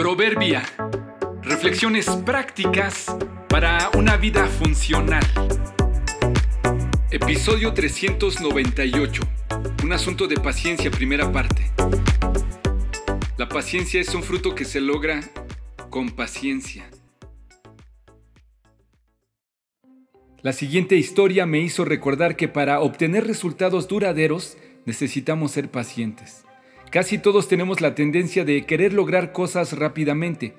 Proverbia. Reflexiones prácticas para una vida funcional. Episodio 398. Un asunto de paciencia, primera parte. La paciencia es un fruto que se logra con paciencia. La siguiente historia me hizo recordar que para obtener resultados duraderos necesitamos ser pacientes. Casi todos tenemos la tendencia de querer lograr cosas rápidamente.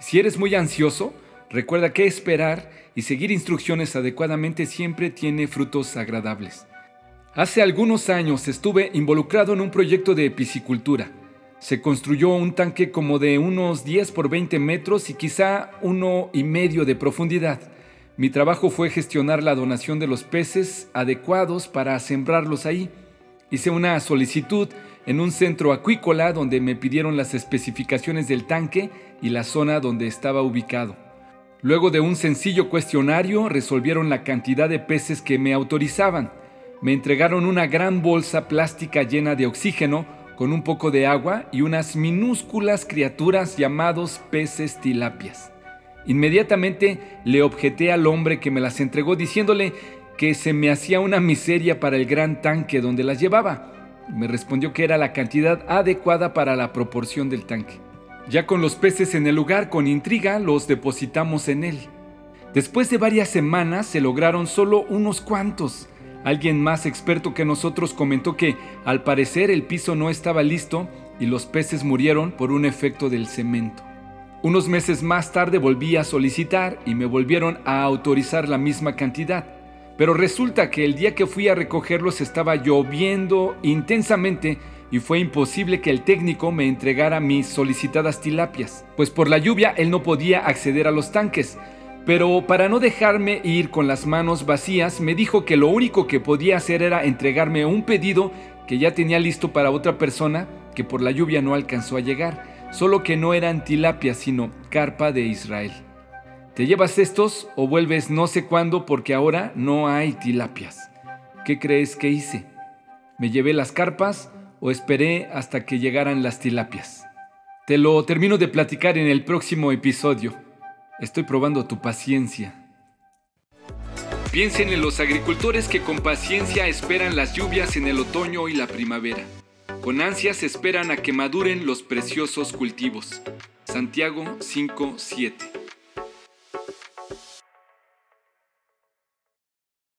Si eres muy ansioso, recuerda que esperar y seguir instrucciones adecuadamente siempre tiene frutos agradables. Hace algunos años estuve involucrado en un proyecto de piscicultura. Se construyó un tanque como de unos 10 por 20 metros y quizá uno y medio de profundidad. Mi trabajo fue gestionar la donación de los peces adecuados para sembrarlos ahí. Hice una solicitud en un centro acuícola donde me pidieron las especificaciones del tanque y la zona donde estaba ubicado. Luego de un sencillo cuestionario resolvieron la cantidad de peces que me autorizaban. Me entregaron una gran bolsa plástica llena de oxígeno con un poco de agua y unas minúsculas criaturas llamados peces tilapias. Inmediatamente le objeté al hombre que me las entregó diciéndole que se me hacía una miseria para el gran tanque donde las llevaba me respondió que era la cantidad adecuada para la proporción del tanque. Ya con los peces en el lugar, con intriga, los depositamos en él. Después de varias semanas se lograron solo unos cuantos. Alguien más experto que nosotros comentó que al parecer el piso no estaba listo y los peces murieron por un efecto del cemento. Unos meses más tarde volví a solicitar y me volvieron a autorizar la misma cantidad. Pero resulta que el día que fui a recogerlos estaba lloviendo intensamente y fue imposible que el técnico me entregara mis solicitadas tilapias, pues por la lluvia él no podía acceder a los tanques. Pero para no dejarme ir con las manos vacías, me dijo que lo único que podía hacer era entregarme un pedido que ya tenía listo para otra persona que por la lluvia no alcanzó a llegar, solo que no eran tilapias sino carpa de Israel. Te llevas estos o vuelves no sé cuándo porque ahora no hay tilapias. ¿Qué crees que hice? ¿Me llevé las carpas o esperé hasta que llegaran las tilapias? Te lo termino de platicar en el próximo episodio. Estoy probando tu paciencia. Piensen en los agricultores que con paciencia esperan las lluvias en el otoño y la primavera. Con ansias esperan a que maduren los preciosos cultivos. Santiago 5:7